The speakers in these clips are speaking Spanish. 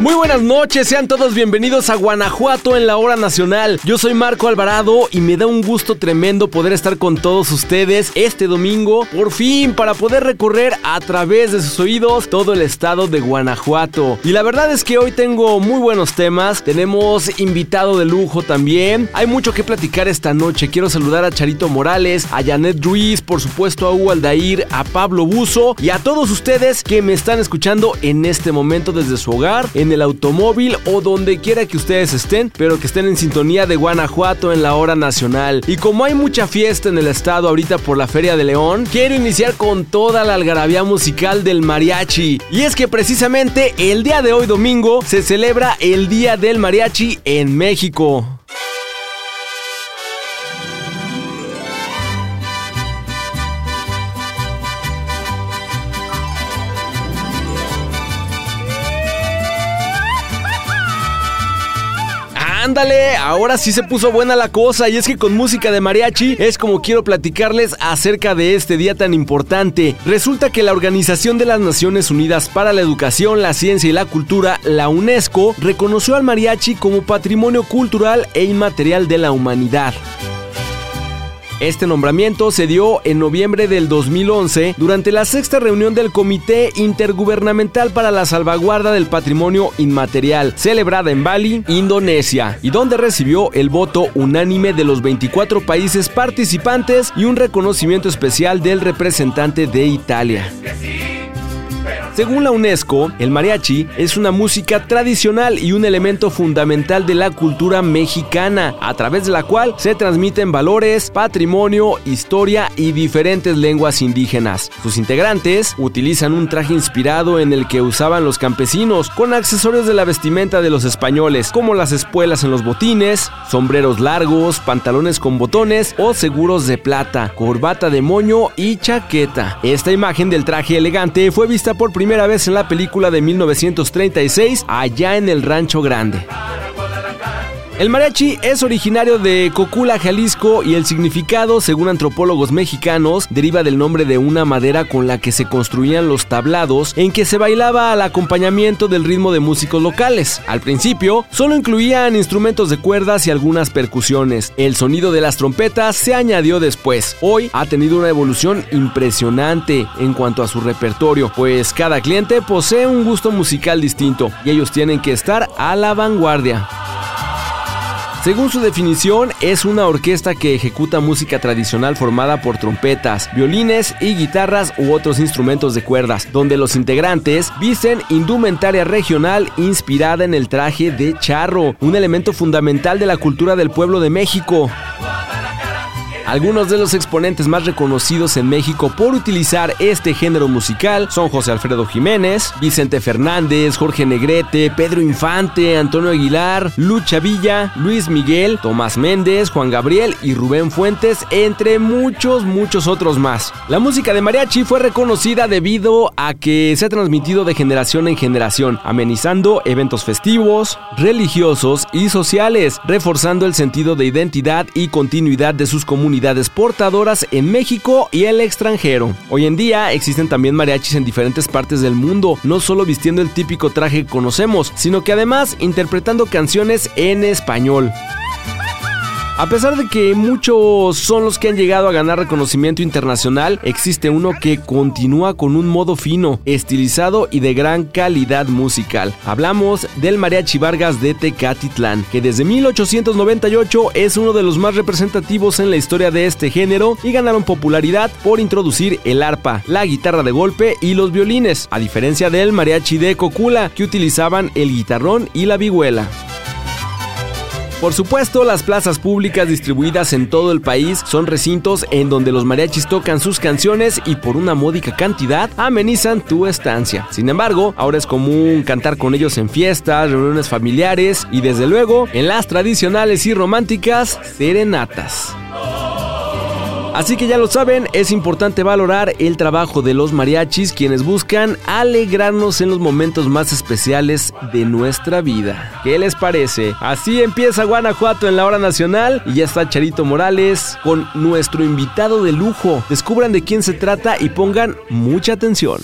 Muy buenas noches, sean todos bienvenidos a Guanajuato en la hora nacional. Yo soy Marco Alvarado y me da un gusto tremendo poder estar con todos ustedes este domingo, por fin, para poder recorrer a través de sus oídos todo el estado de Guanajuato. Y la verdad es que hoy tengo muy buenos temas, tenemos invitado de lujo también, hay mucho que platicar esta noche. Quiero saludar a Charito Morales, a Janet Ruiz, por supuesto a Hugo Aldair, a Pablo Buzo y a todos ustedes que me están escuchando en este momento desde su hogar, en el automóvil o donde quiera que ustedes estén, pero que estén en sintonía de Guanajuato en la hora nacional. Y como hay mucha fiesta en el estado ahorita por la Feria de León, quiero iniciar con toda la algarabía musical del mariachi. Y es que precisamente el día de hoy domingo se celebra el Día del Mariachi en México. Ándale, ahora sí se puso buena la cosa y es que con música de mariachi es como quiero platicarles acerca de este día tan importante. Resulta que la Organización de las Naciones Unidas para la Educación, la Ciencia y la Cultura, la UNESCO, reconoció al mariachi como patrimonio cultural e inmaterial de la humanidad. Este nombramiento se dio en noviembre del 2011 durante la sexta reunión del Comité Intergubernamental para la Salvaguarda del Patrimonio Inmaterial, celebrada en Bali, Indonesia, y donde recibió el voto unánime de los 24 países participantes y un reconocimiento especial del representante de Italia. Según la UNESCO, el mariachi es una música tradicional y un elemento fundamental de la cultura mexicana, a través de la cual se transmiten valores, patrimonio, historia y diferentes lenguas indígenas. Sus integrantes utilizan un traje inspirado en el que usaban los campesinos, con accesorios de la vestimenta de los españoles, como las espuelas en los botines, sombreros largos, pantalones con botones o seguros de plata, corbata de moño y chaqueta. Esta imagen del traje elegante fue vista por primera vez en la película de 1936, allá en el Rancho Grande. El mariachi es originario de Cocula, Jalisco y el significado, según antropólogos mexicanos, deriva del nombre de una madera con la que se construían los tablados en que se bailaba al acompañamiento del ritmo de músicos locales. Al principio, solo incluían instrumentos de cuerdas y algunas percusiones. El sonido de las trompetas se añadió después. Hoy ha tenido una evolución impresionante en cuanto a su repertorio, pues cada cliente posee un gusto musical distinto y ellos tienen que estar a la vanguardia. Según su definición, es una orquesta que ejecuta música tradicional formada por trompetas, violines y guitarras u otros instrumentos de cuerdas, donde los integrantes visten indumentaria regional inspirada en el traje de charro, un elemento fundamental de la cultura del pueblo de México. Algunos de los exponentes más reconocidos en México por utilizar este género musical son José Alfredo Jiménez, Vicente Fernández, Jorge Negrete, Pedro Infante, Antonio Aguilar, Lucha Villa, Luis Miguel, Tomás Méndez, Juan Gabriel y Rubén Fuentes, entre muchos, muchos otros más. La música de mariachi fue reconocida debido a que se ha transmitido de generación en generación, amenizando eventos festivos, religiosos y sociales, reforzando el sentido de identidad y continuidad de sus comunidades portadoras en México y el extranjero. Hoy en día existen también mariachis en diferentes partes del mundo, no solo vistiendo el típico traje que conocemos, sino que además interpretando canciones en español. A pesar de que muchos son los que han llegado a ganar reconocimiento internacional, existe uno que continúa con un modo fino, estilizado y de gran calidad musical. Hablamos del Mariachi Vargas de Tecatitlán, que desde 1898 es uno de los más representativos en la historia de este género y ganaron popularidad por introducir el arpa, la guitarra de golpe y los violines, a diferencia del mariachi de Cocula, que utilizaban el guitarrón y la vihuela. Por supuesto, las plazas públicas distribuidas en todo el país son recintos en donde los mariachis tocan sus canciones y por una módica cantidad amenizan tu estancia. Sin embargo, ahora es común cantar con ellos en fiestas, reuniones familiares y desde luego en las tradicionales y románticas serenatas. Así que ya lo saben, es importante valorar el trabajo de los mariachis quienes buscan alegrarnos en los momentos más especiales de nuestra vida. ¿Qué les parece? Así empieza Guanajuato en la hora nacional y ya está Charito Morales con nuestro invitado de lujo. Descubran de quién se trata y pongan mucha atención.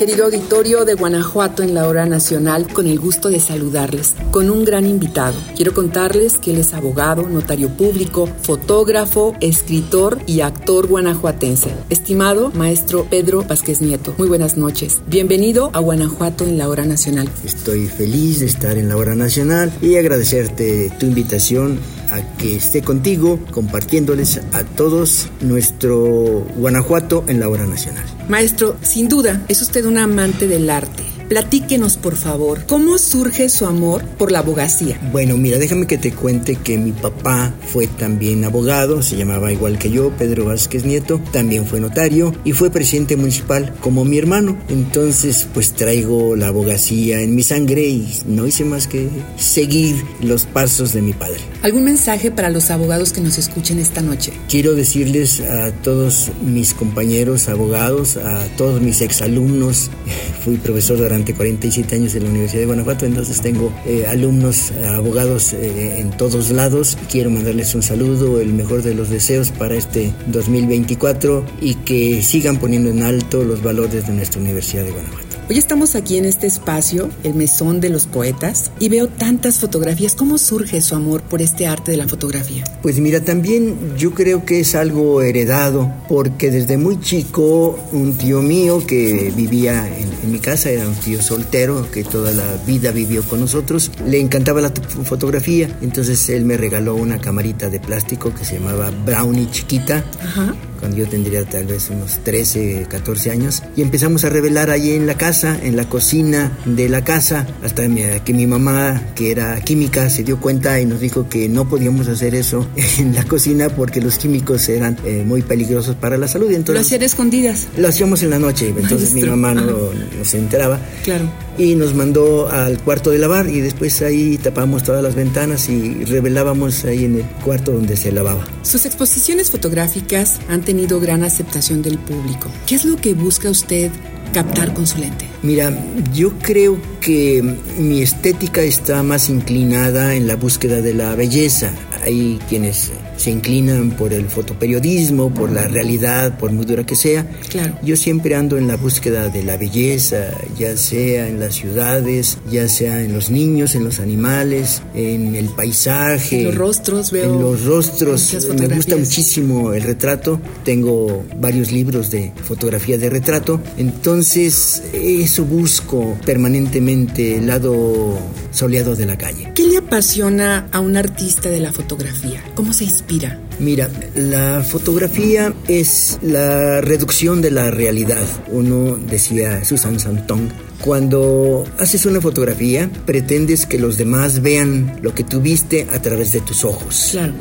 Querido auditorio de Guanajuato en la hora nacional, con el gusto de saludarles, con un gran invitado. Quiero contarles que él es abogado, notario público, fotógrafo, escritor y actor guanajuatense. Estimado maestro Pedro Vázquez Nieto, muy buenas noches. Bienvenido a Guanajuato en la hora nacional. Estoy feliz de estar en la hora nacional y agradecerte tu invitación a que esté contigo compartiéndoles a todos nuestro Guanajuato en la hora nacional. Maestro, sin duda, es usted un amante del arte. Platíquenos, por favor, ¿cómo surge su amor por la abogacía? Bueno, mira, déjame que te cuente que mi papá fue también abogado, se llamaba igual que yo, Pedro Vázquez Nieto, también fue notario y fue presidente municipal como mi hermano. Entonces, pues traigo la abogacía en mi sangre y no hice más que seguir los pasos de mi padre. ¿Algún mensaje para los abogados que nos escuchen esta noche? Quiero decirles a todos mis compañeros abogados, a todos mis exalumnos, fui profesor durante 47 años en la Universidad de Guanajuato, entonces tengo eh, alumnos, eh, abogados eh, en todos lados. Quiero mandarles un saludo, el mejor de los deseos para este 2024 y que sigan poniendo en alto los valores de nuestra Universidad de Guanajuato. Hoy estamos aquí en este espacio, el Mesón de los Poetas, y veo tantas fotografías. ¿Cómo surge su amor por este arte de la fotografía? Pues mira, también yo creo que es algo heredado, porque desde muy chico un tío mío que vivía en, mi casa, era un tío soltero que toda la vida vivió con nosotros, le encantaba la fotografía, entonces él me regaló una camarita de plástico que se llamaba Brownie chiquita. Ajá cuando yo tendría tal vez unos 13, 14 años, y empezamos a revelar ahí en la casa, en la cocina de la casa, hasta que mi mamá, que era química, se dio cuenta y nos dijo que no podíamos hacer eso en la cocina porque los químicos eran eh, muy peligrosos para la salud. Entonces, ¿Lo hacían escondidas? Lo hacíamos en la noche, entonces mi mamá no, no se enteraba. Claro y nos mandó al cuarto de lavar y después ahí tapamos todas las ventanas y revelábamos ahí en el cuarto donde se lavaba. Sus exposiciones fotográficas han tenido gran aceptación del público. ¿Qué es lo que busca usted captar con su lente? Mira, yo creo que mi estética está más inclinada en la búsqueda de la belleza. Hay quienes se inclinan por el fotoperiodismo, por la realidad, por muy dura que sea. Claro. Yo siempre ando en la búsqueda de la belleza, ya sea en las ciudades, ya sea en los niños, en los animales, en el paisaje. En los rostros, veo. En los rostros. Me gusta muchísimo el retrato. Tengo varios libros de fotografía de retrato. Entonces, eso busco permanentemente, el lado soleado de la calle. ¿Qué le apasiona a un artista de la fotografía? ¿Cómo se inspira? Mira, la fotografía es la reducción de la realidad. Uno decía Susan Santong, cuando haces una fotografía, pretendes que los demás vean lo que tú viste a través de tus ojos. Claro.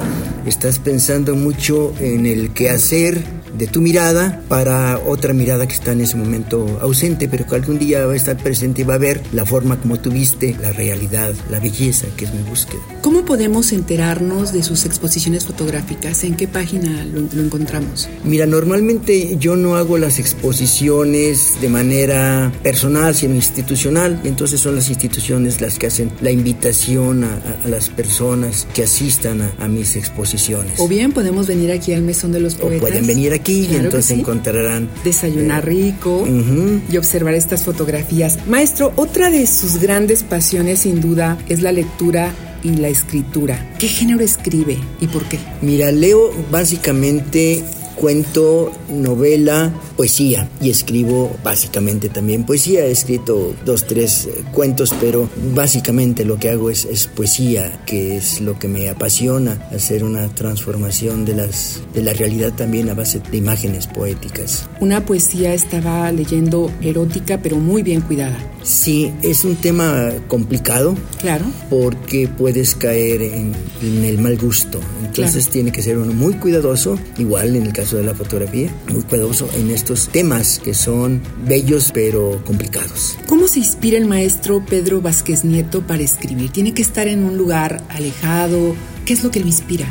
Estás pensando mucho en el qué hacer de tu mirada para otra mirada que está en ese momento ausente, pero que algún día va a estar presente y va a ver la forma como tú viste, la realidad, la belleza que es mi búsqueda. ¿Cómo podemos enterarnos de sus exposiciones fotográficas? ¿En qué página lo, lo encontramos? Mira, normalmente yo no hago las exposiciones de manera personal, sino institucional, entonces son las instituciones las que hacen la invitación a, a, las personas que asistan a, a, mis exposiciones. O bien podemos venir aquí al Mesón de los Poetas. O pueden venir aquí claro y entonces sí. encontrarán... Desayunar eh, rico uh -huh. y observar estas fotografías. Maestro, otra de sus grandes pasiones sin duda es la lectura y la escritura. ¿Qué género escribe y por qué? Mira, leo básicamente cuento, novela, poesía y escribo básicamente también poesía. He escrito dos, tres cuentos, pero básicamente lo que hago es, es poesía, que es lo que me apasiona, hacer una transformación de, las, de la realidad también a base de imágenes poéticas. Una poesía estaba leyendo erótica, pero muy bien cuidada. Sí, es un tema complicado. Claro. Porque puedes caer en, en el mal gusto. Entonces claro. tiene que ser uno muy cuidadoso, igual en el caso de la fotografía, muy cuidadoso en estos temas que son bellos pero complicados. ¿Cómo se inspira el maestro Pedro Vázquez Nieto para escribir? ¿Tiene que estar en un lugar alejado? ¿Qué es lo que lo inspira?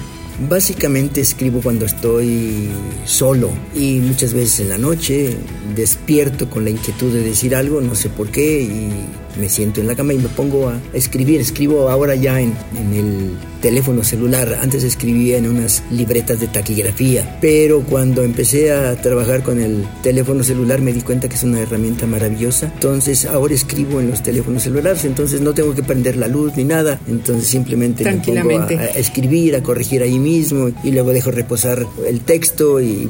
Básicamente escribo cuando estoy solo y muchas veces en la noche despierto con la inquietud de decir algo, no sé por qué, y me siento en la cama y me pongo a escribir. Escribo ahora ya en, en el teléfono celular. Antes escribía en unas libretas de taquigrafía, pero cuando empecé a trabajar con el teléfono celular me di cuenta que es una herramienta maravillosa. Entonces ahora escribo en los teléfonos celulares, entonces no tengo que prender la luz ni nada. Entonces simplemente me pongo a, a escribir, a corregir ahí mismo y luego dejo reposar el texto y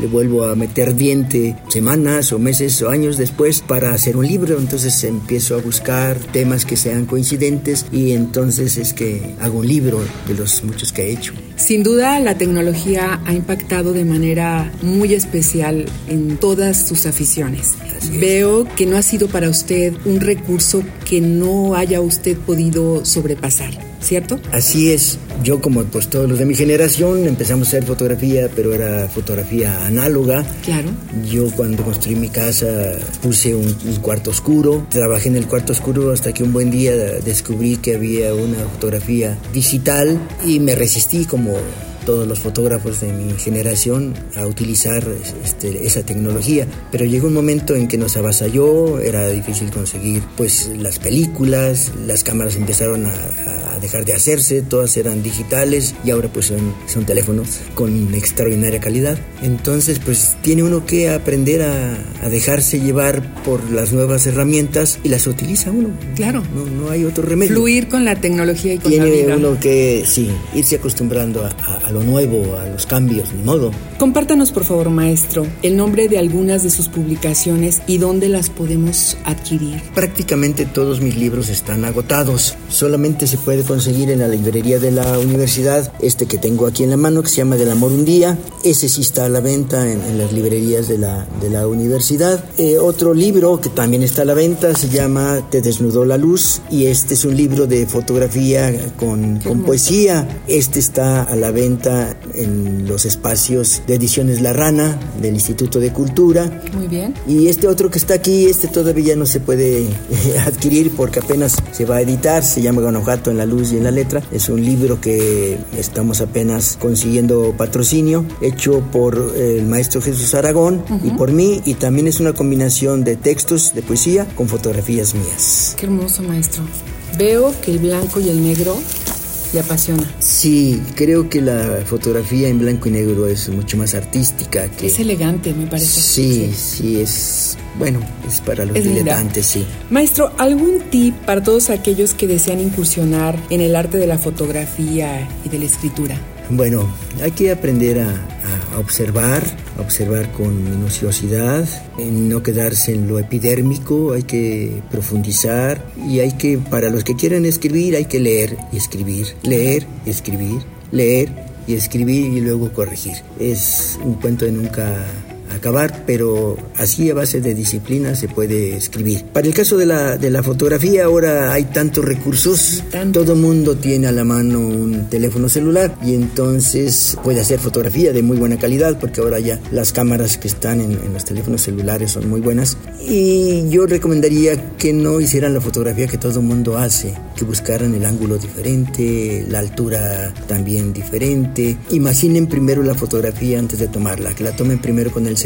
le vuelvo a meter diente semanas o meses o años después para hacer un libro. Entonces empiezo a buscar temas que sean coincidentes y entonces es que hago un libro de los muchos que he hecho. Sin duda la tecnología ha impactado de manera muy especial en todas sus aficiones. Veo que no ha sido para usted un recurso que no haya usted podido sobrepasar. ¿cierto? Así es. Yo como pues todos los de mi generación empezamos a hacer fotografía, pero era fotografía análoga. Claro. Yo cuando construí mi casa puse un, un, cuarto oscuro, trabajé en el cuarto oscuro hasta que un buen día descubrí que había una fotografía digital y me resistí como area. Todos los fotógrafos de mi generación a utilizar este, esa tecnología. Pero llegó un momento en que nos avasalló, era difícil conseguir pues las películas, las cámaras empezaron a, a dejar de hacerse, todas eran digitales y ahora pues son, son teléfonos con extraordinaria calidad. Entonces pues tiene uno que aprender a, a, dejarse llevar por las nuevas herramientas y las utiliza uno. Claro. No, no hay otro remedio. Fluir con la tecnología y con tiene la vida. uno que, sí, irse acostumbrando a, a, a lo nuevo, a los cambios, ni modo. Compártanos, por favor, maestro, el nombre de algunas de sus publicaciones y dónde las podemos adquirir. Prácticamente todos mis libros están agotados. Solamente se puede conseguir en la librería de la universidad este que tengo aquí en la mano, que se llama Del Amor un Día. Ese sí está a la venta en, en las librerías de la, de la universidad. Eh, otro libro que también está a la venta se llama Te desnudó la luz y este es un libro de fotografía con, con poesía. Este está a la venta en los espacios de ediciones La Rana del Instituto de Cultura. Muy bien. Y este otro que está aquí, este todavía no se puede adquirir porque apenas se va a editar, se llama Guanajuato en la luz y en la letra. Es un libro que estamos apenas consiguiendo patrocinio, hecho por el maestro Jesús Aragón uh -huh. y por mí, y también es una combinación de textos de poesía con fotografías mías. Qué hermoso, maestro. Veo que el blanco y el negro le apasiona. Sí, creo que la fotografía en blanco y negro es mucho más artística que... Es elegante, me parece. Sí, sí, sí es... Bueno, es para los es diletantes, sí. Maestro, ¿algún tip para todos aquellos que desean incursionar en el arte de la fotografía y de la escritura? Bueno, hay que aprender a, observar, a observar con minuciosidad, en no quedarse en lo epidérmico, hay que profundizar y hay que, para los que quieran escribir, hay que leer y escribir, leer y escribir, leer y escribir y luego corregir. Es un cuento de nunca acabar, pero así a base de disciplina se puede escribir. Para el caso de la, de la fotografía, ahora hay tantos recursos, Tanto. todo mundo tiene a la mano un teléfono celular y entonces puede hacer fotografía de muy buena calidad, porque ahora ya las cámaras que están en, en los teléfonos celulares son muy buenas. Y yo recomendaría que no hicieran la fotografía que todo mundo hace, que buscaran el ángulo diferente, la altura también diferente. Imaginen primero la fotografía antes de tomarla, que la tomen primero con el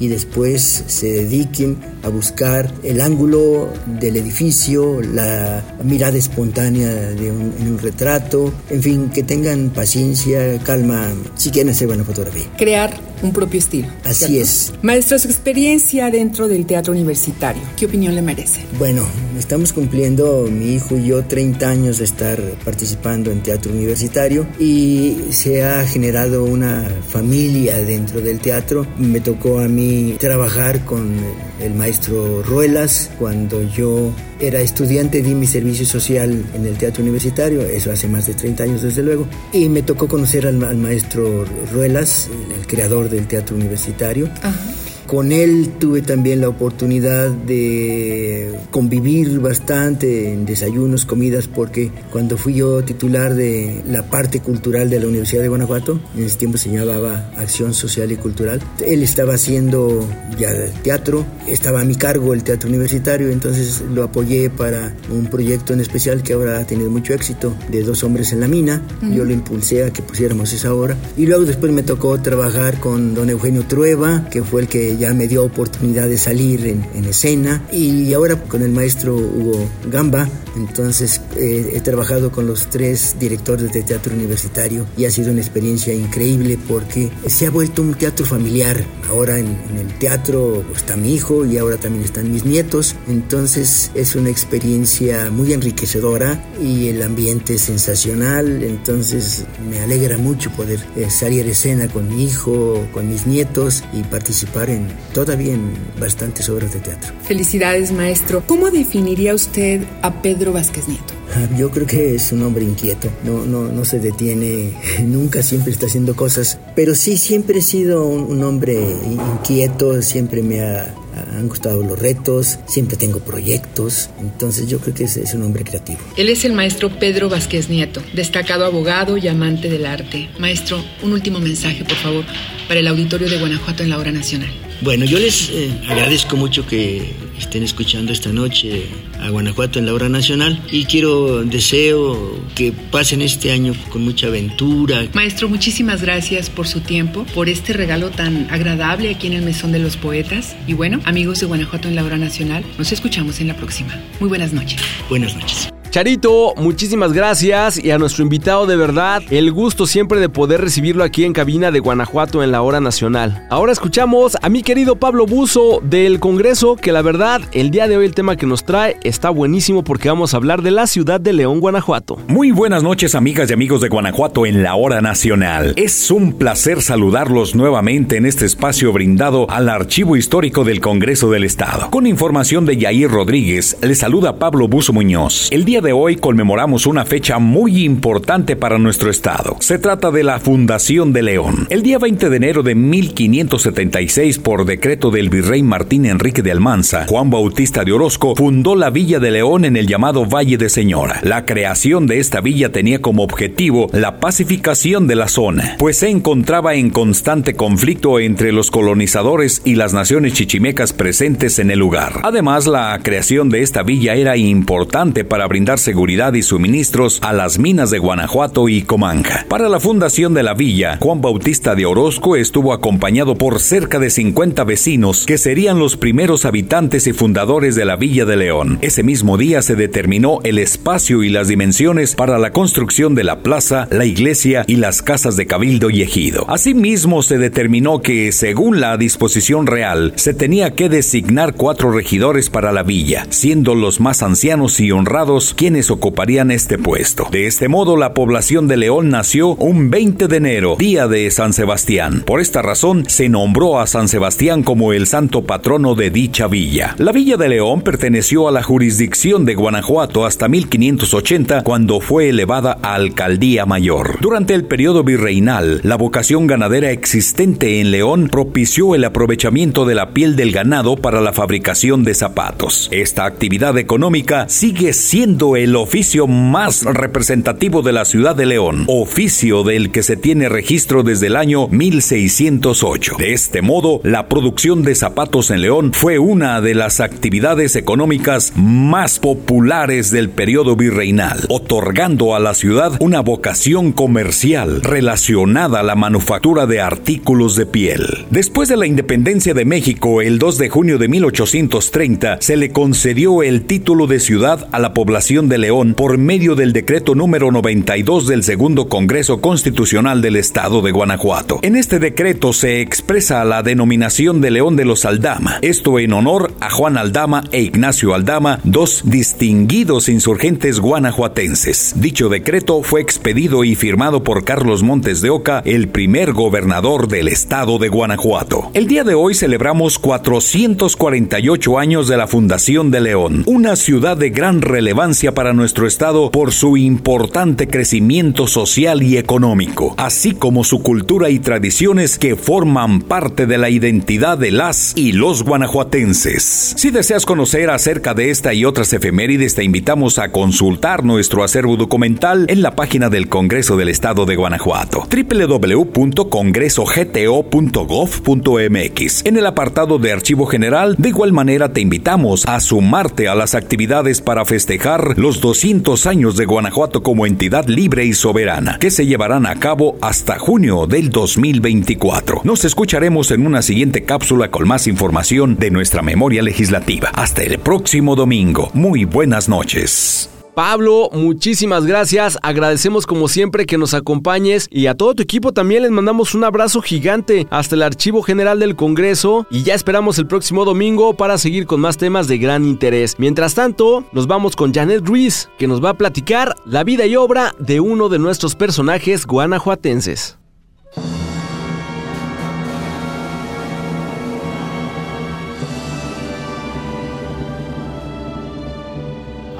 y después se dediquen a buscar el ángulo del edificio, la mirada espontánea de un, en un retrato, en fin, que tengan paciencia, calma, si quieren hacer buena fotografía. Crear un propio estilo. Así ¿cierto? es. Maestro, su experiencia dentro del teatro universitario, ¿qué opinión le merece? Bueno, estamos cumpliendo mi hijo y yo 30 años de estar participando en teatro universitario y se ha generado una familia dentro del teatro. Me tocó a mí trabajar con el maestro Ruelas cuando yo era estudiante, di mi servicio social en el teatro universitario, eso hace más de 30 años desde luego, y me tocó conocer al, maestro Ruelas, el, el, creador del teatro universitario. Ajá. Con él tuve también la oportunidad de convivir bastante en desayunos, comidas, porque cuando fui yo titular de la parte cultural de la Universidad de Guanajuato, en ese tiempo se llamaba Acción Social y Cultural, él estaba haciendo ya teatro, estaba a mi cargo el teatro universitario, entonces lo apoyé para un proyecto en especial que ahora ha tenido mucho éxito, de dos hombres en la mina, uh -huh. yo lo impulsé a que pusiéramos esa obra, y luego después me tocó trabajar con don Eugenio Trueba, que fue el que ya me dio oportunidad de salir en, escena. Y ahora con el maestro Hugo Gamba, entonces eh, he trabajado con los tres directores de teatro universitario y ha sido una experiencia increíble porque se ha vuelto un teatro familiar. Ahora en, el teatro está mi hijo y ahora también están mis nietos, entonces es una experiencia muy enriquecedora y el ambiente es sensacional, entonces me alegra mucho poder eh, salir a escena con mi hijo, con mis nietos y participar en todavía en bastantes obras de teatro. Felicidades, maestro. ¿Cómo definiría usted a Pedro Vázquez Nieto? Ah, yo creo que es un hombre inquieto, no, no, no se detiene, nunca siempre está haciendo cosas, pero sí siempre he sido un, hombre inquieto, siempre me han gustado los retos, siempre tengo proyectos, entonces yo creo que es, es, un hombre creativo. Él es el maestro Pedro Vázquez Nieto, destacado abogado y amante del arte. Maestro, un último mensaje, por favor, para el auditorio de Guanajuato en la hora nacional. Bueno, yo les eh, agradezco mucho que estén escuchando esta noche a Guanajuato en la hora nacional y quiero, deseo que pasen este año con mucha aventura. Maestro, muchísimas gracias por su tiempo, por este regalo tan agradable aquí en el Mesón de los Poetas. Y bueno, amigos de Guanajuato en la hora nacional, nos escuchamos en la próxima. Muy buenas noches. Buenas noches. Charito, muchísimas gracias y a nuestro invitado de verdad, el gusto siempre de poder recibirlo aquí en cabina de Guanajuato en la hora nacional. Ahora escuchamos a mi querido Pablo Buzo del Congreso, que la verdad, el día de hoy el tema que nos trae está buenísimo porque vamos a hablar de la ciudad de León, Guanajuato. Muy buenas noches amigas y amigos de Guanajuato en la hora nacional. Es un placer saludarlos nuevamente en este espacio brindado al Archivo Histórico del Congreso del Estado. Con información de Yair Rodríguez, le saluda Pablo Buzo Muñoz. El día de hoy conmemoramos una fecha muy importante para nuestro estado. Se trata de la Fundación de León. El día 20 de enero de 1576, por decreto del virrey Martín Enrique de Almanza, Juan Bautista de Orozco fundó la Villa de León en el llamado Valle de Señora. La creación de esta villa tenía como objetivo la pacificación de la zona, pues se encontraba en constante conflicto entre los colonizadores y las naciones chichimecas presentes en el lugar. Además, la creación de esta villa era importante para brindar seguridad y suministros a las minas de Guanajuato y Comanja. Para la fundación de la villa, Juan Bautista de Orozco estuvo acompañado por cerca de 50 vecinos que serían los primeros habitantes y fundadores de la Villa de León. Ese mismo día se determinó el espacio y las dimensiones para la construcción de la plaza, la iglesia y las casas de cabildo y ejido. Asimismo, se determinó que, según la disposición real, se tenía que designar cuatro regidores para la villa, siendo los más ancianos y honrados quienes ocuparían este puesto. De este modo, la población de León nació un 20 de enero, día de San Sebastián. Por esta razón, se nombró a San Sebastián como el santo patrono de dicha villa. La villa de León perteneció a la jurisdicción de Guanajuato hasta 1580, cuando fue elevada a alcaldía mayor. Durante el periodo virreinal, la vocación ganadera existente en León propició el aprovechamiento de la piel del ganado para la fabricación de zapatos. Esta actividad económica sigue siendo el oficio más representativo de la ciudad de León, oficio del que se tiene registro desde el año 1608. De este modo, la producción de zapatos en León fue una de las actividades económicas más populares del periodo virreinal, otorgando a la ciudad una vocación comercial relacionada a la manufactura de artículos de piel. Después de la independencia de México, el 2 de junio de 1830, se le concedió el título de ciudad a la población de León por medio del decreto número 92 del segundo Congreso Constitucional del Estado de Guanajuato. En este decreto se expresa la denominación de León de los Aldama, esto en honor a Juan Aldama e Ignacio Aldama, dos distinguidos insurgentes guanajuatenses. Dicho decreto fue expedido y firmado por Carlos Montes de Oca, el primer gobernador del estado de Guanajuato. El día de hoy celebramos 448 años de la fundación de León, una ciudad de gran relevancia para nuestro Estado por su importante crecimiento social y económico, así como su cultura y tradiciones que forman parte de la identidad de las y los guanajuatenses. Si deseas conocer acerca de esta y otras efemérides, te invitamos a consultar nuestro acervo documental en la página del Congreso del Estado de Guanajuato, www.congresogto.gov.mx. En el apartado de Archivo General, de igual manera te invitamos a sumarte a las actividades para festejar los 200 años de Guanajuato como entidad libre y soberana, que se llevarán a cabo hasta junio del 2024. Nos escucharemos en una siguiente cápsula con más información de nuestra memoria legislativa. Hasta el próximo domingo. Muy buenas noches. Pablo, muchísimas gracias. Agradecemos como siempre que nos acompañes y a todo tu equipo también les mandamos un abrazo gigante hasta el Archivo General del Congreso y ya esperamos el próximo domingo para seguir con más temas de gran interés. Mientras tanto, nos vamos con Janet Ruiz, que nos va a platicar la vida y obra de uno de nuestros personajes guanajuatenses.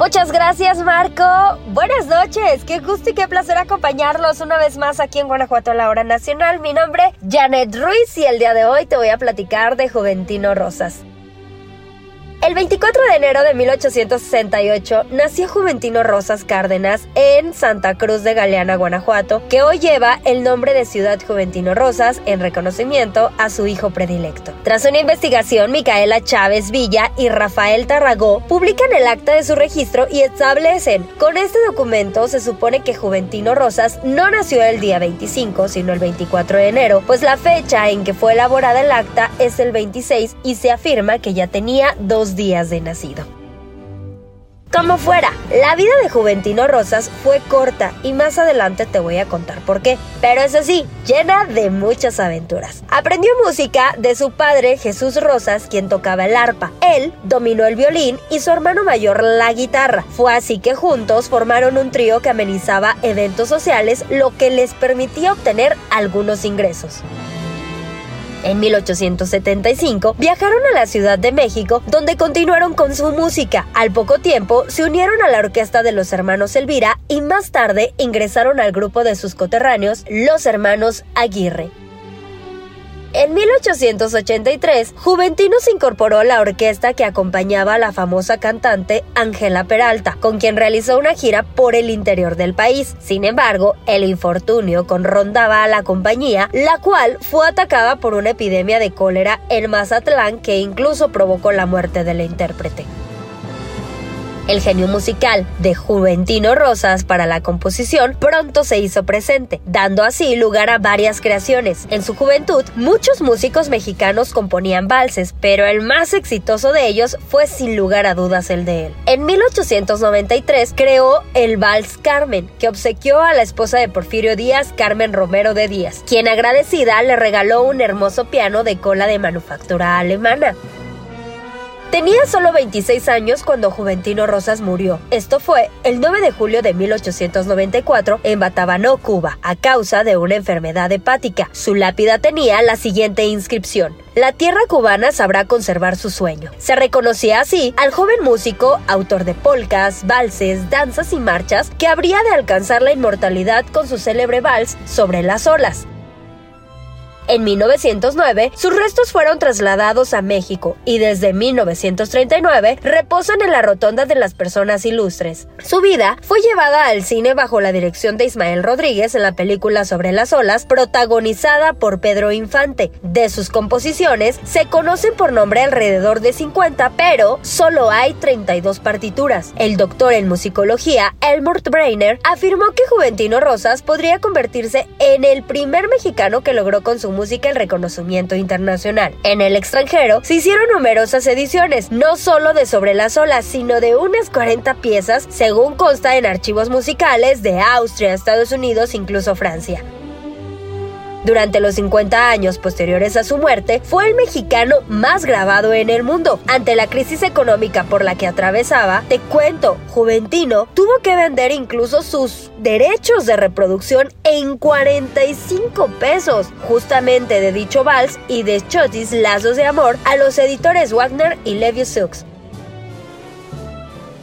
Muchas gracias, Marco. Buenas noches. Qué gusto y qué placer acompañarlos una vez más aquí en Guanajuato a la hora nacional. Mi nombre Janet Ruiz y el día de hoy te voy a platicar de Juventino Rosas. El 24 de enero de 1868 nació Juventino Rosas Cárdenas en Santa Cruz de Galeana, Guanajuato, que hoy lleva el nombre de Ciudad Juventino Rosas en reconocimiento a su hijo predilecto. Tras una investigación, Micaela Chávez Villa y Rafael Tarragó publican el acta de su registro y establecen, con este documento se supone que Juventino Rosas no nació el día 25, sino el 24 de enero, pues la fecha en que fue elaborada el acta es el 26 y se afirma que ya tenía dos días de nacido. Como fuera, la vida de Juventino Rosas fue corta y más adelante te voy a contar por qué. Pero eso sí, llena de muchas aventuras. Aprendió música de su padre Jesús Rosas, quien tocaba el arpa. Él dominó el violín y su hermano mayor la guitarra. Fue así que juntos formaron un trío que amenizaba eventos sociales, lo que les permitía obtener algunos ingresos. En 1875 viajaron a la Ciudad de México, donde continuaron con su música. Al poco tiempo se unieron a la orquesta de los hermanos Elvira y más tarde ingresaron al grupo de sus coterráneos, los hermanos Aguirre. En 1883, Juventino se incorporó a la orquesta que acompañaba a la famosa cantante Ángela Peralta, con quien realizó una gira por el interior del país. Sin embargo, el infortunio conrondaba a la compañía, la cual fue atacada por una epidemia de cólera en Mazatlán que incluso provocó la muerte de la intérprete. El genio musical de Juventino Rosas para la composición pronto se hizo presente, dando así lugar a varias creaciones. En su juventud, muchos músicos mexicanos componían valses, pero el más exitoso de ellos fue sin lugar a dudas el de él. En 1893 creó el Vals Carmen, que obsequió a la esposa de Porfirio Díaz, Carmen Romero de Díaz, quien agradecida le regaló un hermoso piano de cola de manufactura alemana. Tenía solo 26 años cuando Juventino Rosas murió. Esto fue el 9 de julio de 1894 en Batabanó, Cuba, a causa de una enfermedad hepática. Su lápida tenía la siguiente inscripción. La tierra cubana sabrá conservar su sueño. Se reconocía así al joven músico, autor de polcas, valses, danzas y marchas, que habría de alcanzar la inmortalidad con su célebre vals sobre las olas. En 1909, sus restos fueron trasladados a México y desde 1939 reposan en la Rotonda de las Personas Ilustres. Su vida fue llevada al cine bajo la dirección de Ismael Rodríguez en la película Sobre las olas, protagonizada por Pedro Infante. De sus composiciones se conocen por nombre alrededor de 50, pero solo hay 32 partituras. El doctor en musicología, Elmort Brainer, afirmó que Juventino Rosas podría convertirse en el primer mexicano que logró consumir música el reconocimiento internacional. En el extranjero se hicieron numerosas ediciones, no solo de Sobre las olas, sino de unas 40 piezas, según consta en archivos musicales de Austria, Estados Unidos, incluso Francia. Durante los 50 años posteriores a su muerte, fue el mexicano más grabado en el mundo. Ante la crisis económica por la que atravesaba, te cuento, Juventino tuvo que vender incluso sus derechos de reproducción en 45 pesos, justamente de dicho vals y de Chotis Lazos de Amor a los editores Wagner y Levi Sux.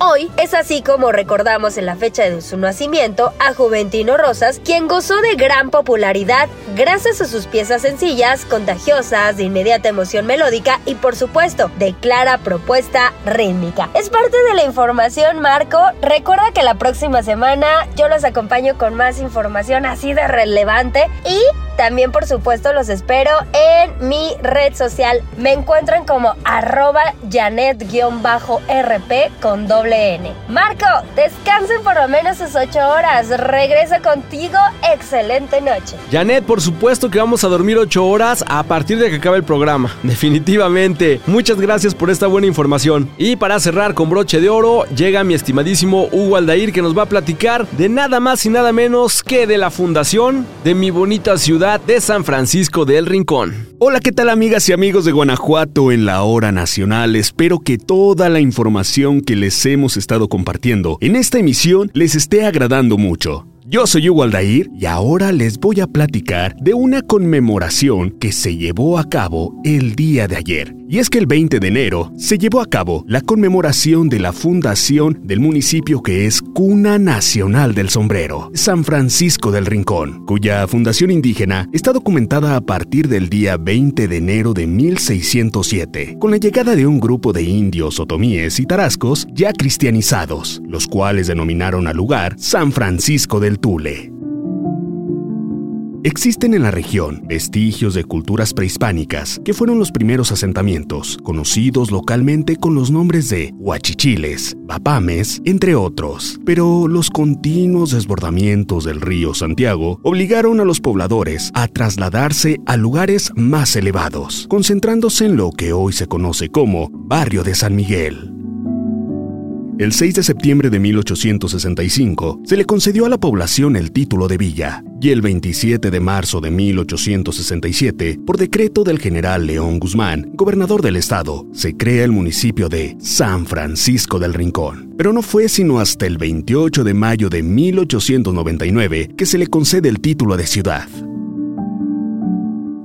Hoy es así como recordamos en la fecha de su nacimiento a Juventino Rosas, quien gozó de gran popularidad gracias a sus piezas sencillas, contagiosas, de inmediata emoción melódica y por supuesto de clara propuesta rítmica. Es parte de la información, Marco. Recuerda que la próxima semana yo los acompaño con más información así de relevante y también por supuesto los espero en mi red social. Me encuentran como arroba janet-rp con doble N. Marco, descansen por lo menos sus ocho horas. Regreso contigo. Excelente noche. Janet, por supuesto que vamos a dormir ocho horas a partir de que acabe el programa. Definitivamente. Muchas gracias por esta buena información. Y para cerrar con broche de oro, llega mi estimadísimo Hugo Aldair que nos va a platicar de nada más y nada menos que de la fundación de mi bonita ciudad de San Francisco del Rincón. Hola, ¿qué tal amigas y amigos de Guanajuato en la hora nacional? Espero que toda la información que les hemos estado compartiendo en esta emisión les esté agradando mucho. Yo soy Hugo Aldair y ahora les voy a platicar de una conmemoración que se llevó a cabo el día de ayer. Y es que el 20 de enero se llevó a cabo la conmemoración de la fundación del municipio que es Cuna Nacional del Sombrero, San Francisco del Rincón, cuya fundación indígena está documentada a partir del día 20 de enero de 1607, con la llegada de un grupo de indios otomíes y tarascos ya cristianizados, los cuales denominaron al lugar San Francisco del Tule. Existen en la región vestigios de culturas prehispánicas que fueron los primeros asentamientos, conocidos localmente con los nombres de huachichiles, vapames, entre otros. Pero los continuos desbordamientos del río Santiago obligaron a los pobladores a trasladarse a lugares más elevados, concentrándose en lo que hoy se conoce como Barrio de San Miguel. El 6 de septiembre de 1865 se le concedió a la población el título de villa y el 27 de marzo de 1867, por decreto del general León Guzmán, gobernador del estado, se crea el municipio de San Francisco del Rincón. Pero no fue sino hasta el 28 de mayo de 1899 que se le concede el título de ciudad.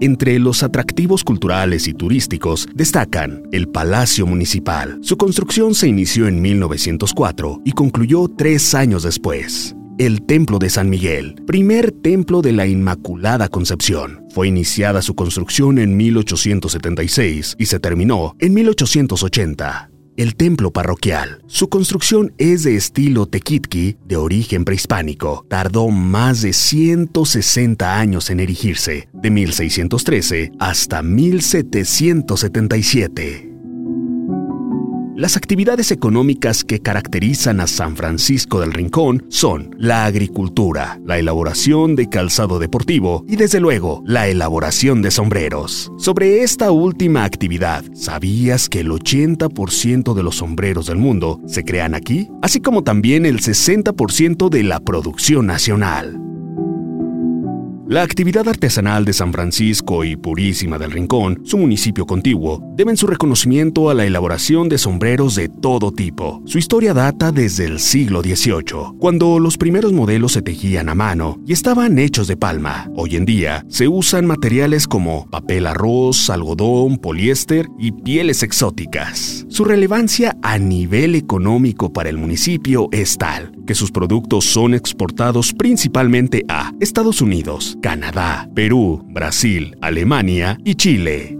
Entre los atractivos culturales y turísticos destacan el Palacio Municipal. Su construcción se inició en 1904 y concluyó tres años después. El Templo de San Miguel, primer templo de la Inmaculada Concepción. Fue iniciada su construcción en 1876 y se terminó en 1880 el templo parroquial. Su construcción es de estilo tequitqui, de origen prehispánico. Tardó más de 160 años en erigirse, de 1613 hasta 1777. Las actividades económicas que caracterizan a San Francisco del Rincón son la agricultura, la elaboración de calzado deportivo y desde luego la elaboración de sombreros. Sobre esta última actividad, ¿sabías que el 80% de los sombreros del mundo se crean aquí? Así como también el 60% de la producción nacional. La actividad artesanal de San Francisco y Purísima del Rincón, su municipio contiguo, deben su reconocimiento a la elaboración de sombreros de todo tipo. Su historia data desde el siglo XVIII, cuando los primeros modelos se tejían a mano y estaban hechos de palma. Hoy en día se usan materiales como papel arroz, algodón, poliéster y pieles exóticas. Su relevancia a nivel económico para el municipio es tal que sus productos son exportados principalmente a Estados Unidos, Canadá, Perú, Brasil, Alemania y Chile.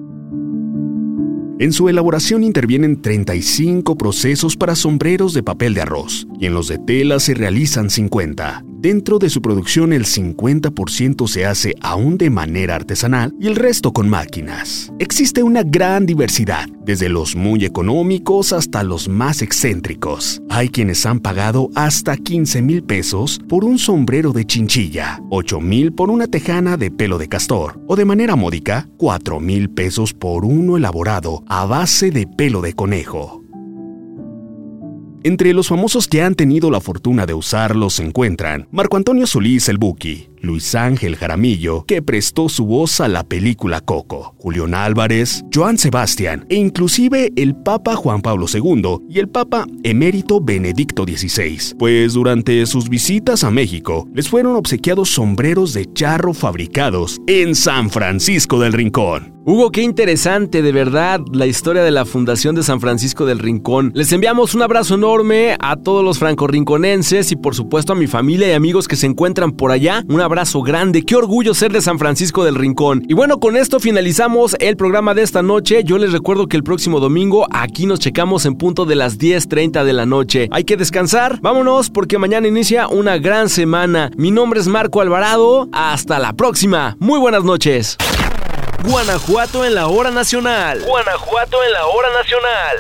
En su elaboración intervienen 35 procesos para sombreros de papel de arroz y en los de tela se realizan 50. Dentro de su producción el 50% se hace aún de manera artesanal y el resto con máquinas. Existe una gran diversidad, desde los muy económicos hasta los más excéntricos. Hay quienes han pagado hasta 15 mil pesos por un sombrero de chinchilla, 8 mil por una tejana de pelo de castor o de manera módica 4 mil pesos por uno elaborado a base de pelo de conejo. Entre los famosos que han tenido la fortuna de usarlos se encuentran Marco Antonio Solís el Buki, Luis Ángel Jaramillo, que prestó su voz a la película Coco, Julián Álvarez, Joan Sebastián e inclusive el Papa Juan Pablo II y el Papa emérito Benedicto XVI, pues durante sus visitas a México les fueron obsequiados sombreros de charro fabricados en San Francisco del Rincón. Hugo, qué interesante, de verdad, la historia de la Fundación de San Francisco del Rincón. Les enviamos un abrazo enorme a todos los franco-rinconenses y por supuesto a mi familia y amigos que se encuentran por allá. Un abrazo abrazo grande. Qué orgullo ser de San Francisco del Rincón. Y bueno, con esto finalizamos el programa de esta noche. Yo les recuerdo que el próximo domingo aquí nos checamos en punto de las 10.30 de la noche. Hay que descansar. Vámonos porque mañana inicia una gran semana. Mi nombre es Marco Alvarado. Hasta la próxima. Muy buenas noches. Guanajuato en la hora nacional. Guanajuato en la hora nacional.